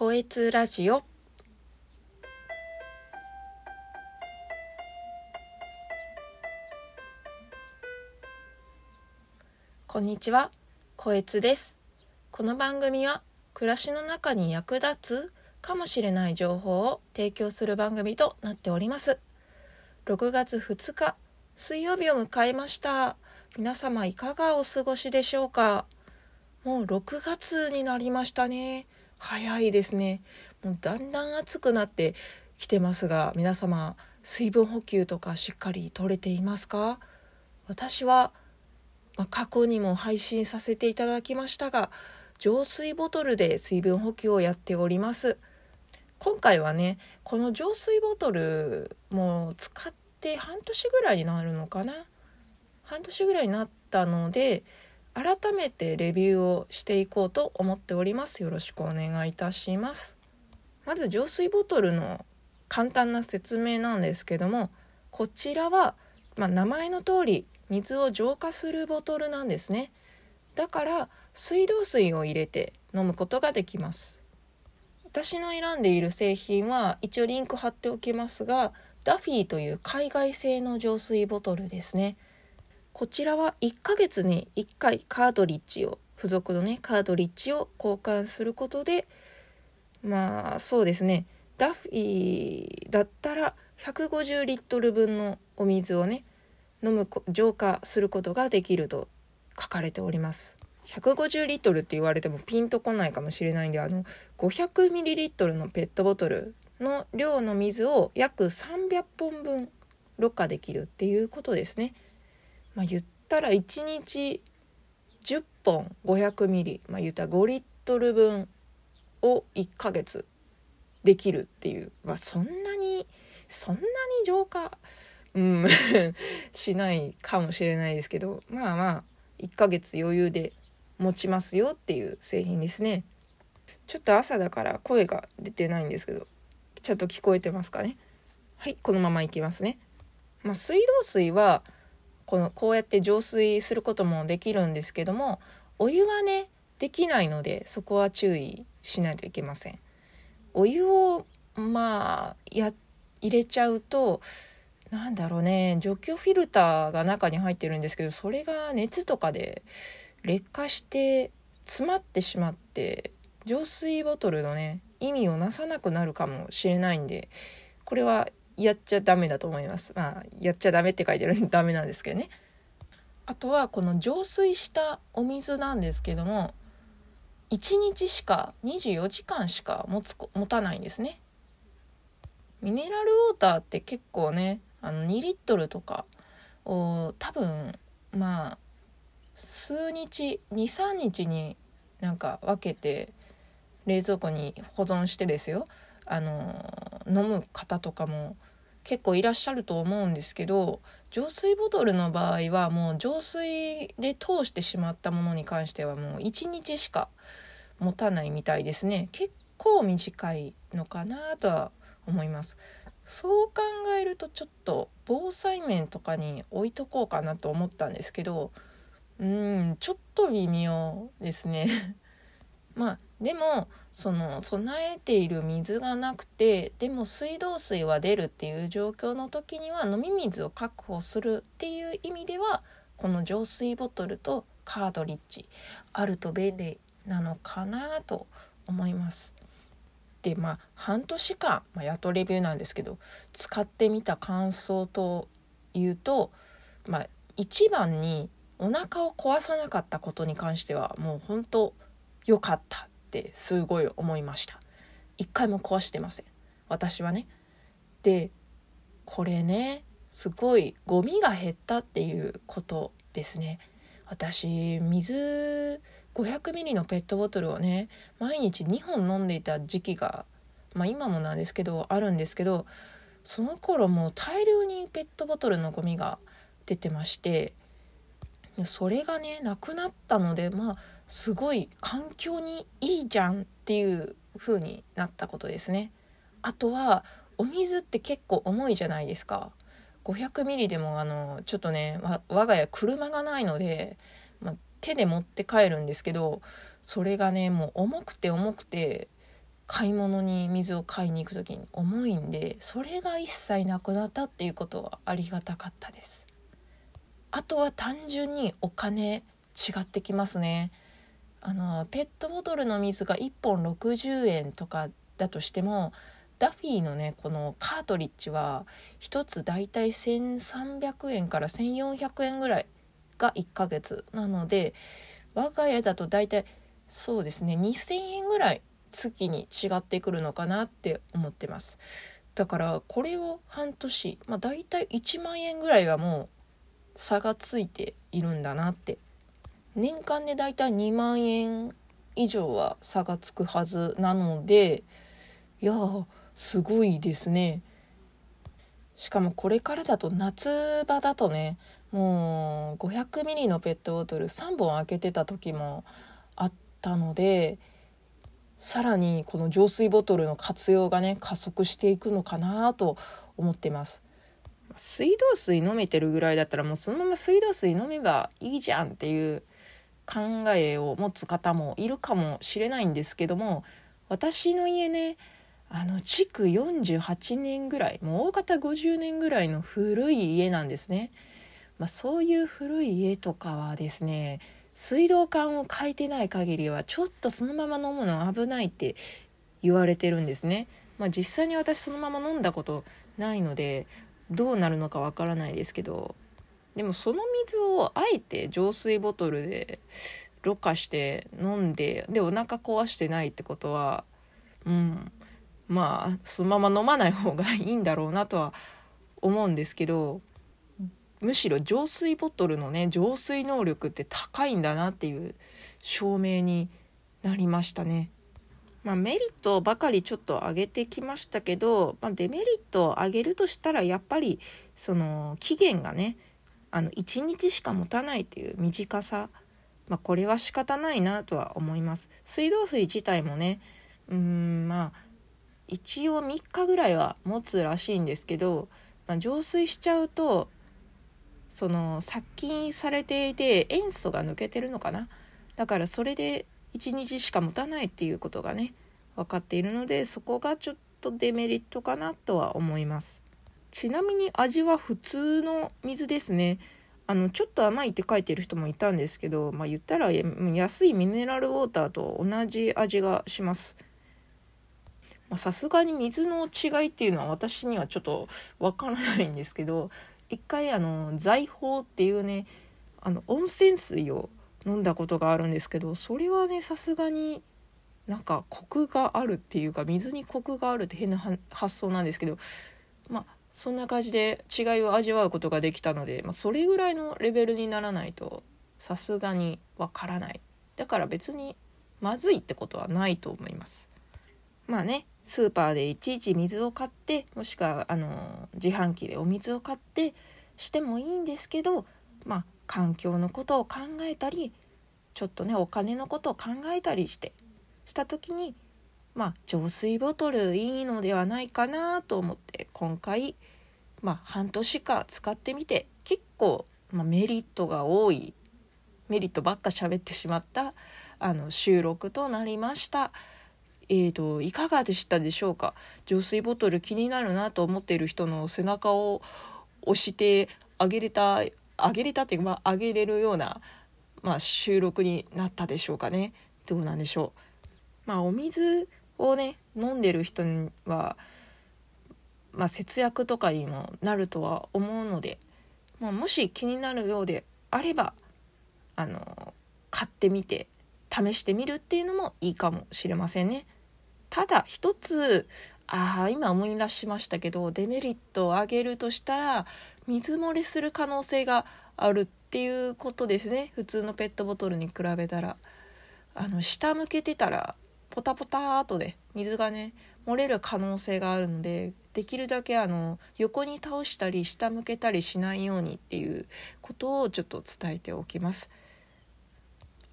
こえつラジオ。こんにちは、こえつです。この番組は暮らしの中に役立つかもしれない情報を提供する番組となっております。6月2日水曜日を迎えました。皆様いかがお過ごしでしょうか？もう6月になりましたね。早いですね。もうだんだん暑くなってきてますが皆様水分補給とかしっかりとれていますか？私は、まあ、過去にも配信させていただきましたが浄水ボトルで水分補給をやっております。今回はねこの浄水ボトルも使って半年ぐらいになるのかな？半年ぐらいになったので改めてレビューをしていこうと思っております。よろしくお願いいたします。まず浄水ボトルの簡単な説明なんですけどもこちらは、まあ、名前の通り水を浄化するボトルなんですね。だから水道水を入れて飲むことができます。私の選んでいる製品は一応リンク貼っておきますがダフィーという海外製の浄水ボトルですね。こちらは1ヶ月に1回カードリッジを付属のねカードリッジを交換することでまあそうですねダフィーだったら150リットル分のお水をね飲む浄化することができると書かれております150リットルって言われてもピンとこないかもしれないんであの500ミリリットルのペットボトルの量の水を約300本分ろ過できるっていうことですね。まあ、言ったら1日10本500ミリ、まあ、言ったら5リットル分を1ヶ月できるっていう、まあ、そんなにそんなに浄化、うん、しないかもしれないですけどまあまあ1ヶ月余裕で持ちますよっていう製品ですね。ちょっと朝だから声が出てないんですけどちゃんと聞こえてますかね。はいこのままいきますね、まあ、水道水はこのこうやって浄水することもできるんですけどもお湯はねできないのでそこは注意しないといけません。お湯をまあや入れちゃうとなんだろうね除去フィルターが中に入ってるんですけどそれが熱とかで劣化して詰まってしまって浄水ボトルのね意味をなさなくなるかもしれないんでこれはやっちゃダメだと思います。まあ、やっちゃダメって書いてるんでダメなんですけどね。あとはこの浄水したお水なんですけども、1日しか24時間しか持つ持たないんですね。ミネラルウォーターって結構ね、あの2リットルとかを多分まあ数日23日になんか分けて冷蔵庫に保存してですよあの飲む方とかも結構いらっしゃると思うんですけど浄水ボトルの場合はもう浄水で通してしまったものに関してはもう1日しか持たないみたいですね。結構短いのかなとは思います。そう考えるとちょっと防災面とかに置いとこうかなと思ったんですけどうんちょっと微妙ですね。まあでもその備えている水がなくてでも水道水は出るっていう状況の時には飲み水を確保するっていう意味ではこの浄水ボトルとカードリッジあると便利なのかなと思います。でまあ半年間、まあ、やっとレビューなんですけど使ってみた感想というとまあ一番にお腹を壊さなかったことに関してはもう本当良かったってすごい思いました。一回も壊してません。私はね。でこれねすごいゴミが減ったっていうことですね。私水500ミリのペットボトルをね毎日2本飲んでいた時期がまあ今もなんですけどあるんですけどその頃もう大量にペットボトルのゴミが出てましてそれがねなくなったのでまあすごい環境にいいじゃんっていう風になったことですね。あとはお水って結構重いじゃないですか。500ミリでもあのちょっとね我が家車がないので、ま、手で持って帰るんですけどそれがねもう重くて重くて買い物に水を買いに行く時に重いんでそれが一切なくなったっていうことはありがたかったですあとは単純にお金違ってきますねあのペットボトルの水が1本60円とかだとしてもダフィーのねこのカートリッジは1つだいたい1300円から1400円ぐらいが1ヶ月なので我が家だとだいたいそうですね2000円ぐらい月に違ってくるのかなって思ってます。だからこれを半年まあだいたい1万円ぐらいはもう差がついているんだなって年間でだいたい2万円以上は差がつくはずなのでいやすごいですね。しかもこれからだと夏場だとねもう500ミリのペットボトル3本開けてた時もあったのでさらにこの浄水ボトルの活用がね加速していくのかなと思ってます。水道水飲めてるぐらいだったらもうそのまま水道水飲めばいいじゃんっていう考えを持つ方もいるかもしれないんですけども私の家ねあの築48年ぐらいもう大方50年ぐらいの古い家なんですね。まあ、そういう古い家とかはですね水道管を変えてない限りはちょっとそのまま飲むの危ないって言われてるんですね。まあ、実際に私そのまま飲んだことないのでどうなるのかわからないですけどでもその水をあえて浄水ボトルでろ過して飲んででお腹壊してないってことはうんまあそのまま飲まない方がいいんだろうなとは思うんですけどむしろ浄水ボトルのね浄水能力って高いんだなっていう証明になりましたね。まあ、メリットばかりちょっと上げてきましたけど、まあ、デメリットを上げるとしたらやっぱりその期限がねあの1日しか持たないっていう短さ、まあ、これは仕方ないなとは思います。水道水自体もねうんまあ一応3日ぐらいは持つらしいんですけど、まあ、浄水しちゃうとその殺菌されていて塩素が抜けてるのかな？だからそれで1日しか持たないっていうことがね分かっているのでそこがちょっとデメリットかなとは思いますちなみに味は普通の水ですね。あのちょっと甘いって書いてる人もいたんですけどまあ言ったら安いミネラルウォーターと同じ味がします。さすがに水の違いっていうのは私にはちょっとわからないんですけど一回あの財宝っていうねあの温泉水を飲んだことがあるんですけどそれはねさすがになんかコクがあるっていうか水にコクがあるって変な発想なんですけどそんな感じで違いを味わうことができたので、まあ、それぐらいのレベルにならないとさすがにわからない。だから別にまずいってことはないと思います。まあねスーパーでいちいち水を買ってもしくはあの自販機でお水を買ってしてもいいんですけどまあ環境のことを考えたりちょっとねお金のことを考えたりしてした時にまあ浄水ボトルいいのではないかなと思って今回まあ半年間使ってみて結構、まあ、メリットが多いメリットばっか喋ってしまったあの収録となりました。えーと、いかがでしたでしょうか？浄水ボトル気になるなと思っている人の背中を押してあげれたあげれたっていうか、まあ、あげれるような、まあ、収録になったでしょうかねどうなんでしょう。まあ、お水をね飲んでる人には、まあ、節約とかにもなるとは思うので、まあ、もし気になるようであればあの買ってみて試してみるっていうのもいいかもしれませんね。ただ一つああ今思い出しましたけどデメリットを挙げるとしたら水漏れする可能性があるっていうことですね普通のペットボトルに比べたらあの下向けてたらポタポターとで水がね漏れる可能性があるのでできるだけあの横に倒したり下向けたりしないようにっていうことをちょっと伝えておきます。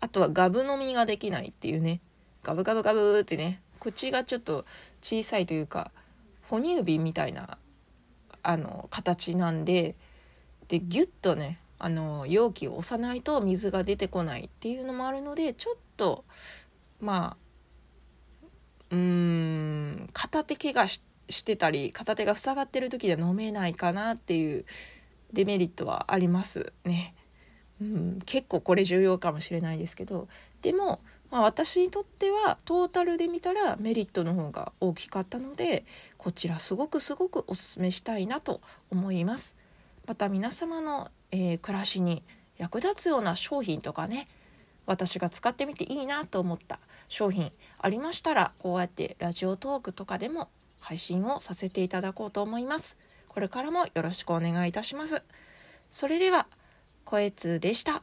あとはガブ飲みができないっていうね。ガブガブガブってね口がちょっと小さいというか哺乳瓶みたいなあの形なんででギュッとねあの容器を押さないと水が出てこないっていうのもあるのでちょっとまあうー片手怪我してたり片手が塞がってる時で飲めないかなっていうデメリットはありますね。うん、結構これ重要かもしれないですけどでも、まあ、私にとってはトータルで見たらメリットの方が大きかったのでこちらすごくすごくおすすめしたいなと思います。また皆様の、えー、暮らしに役立つような商品とかね私が使ってみていいなと思った商品ありましたらこうやってラジオトークとかでも配信をさせていただこうと思います。これからもよろしくお願いいたします。それでは、声通でした。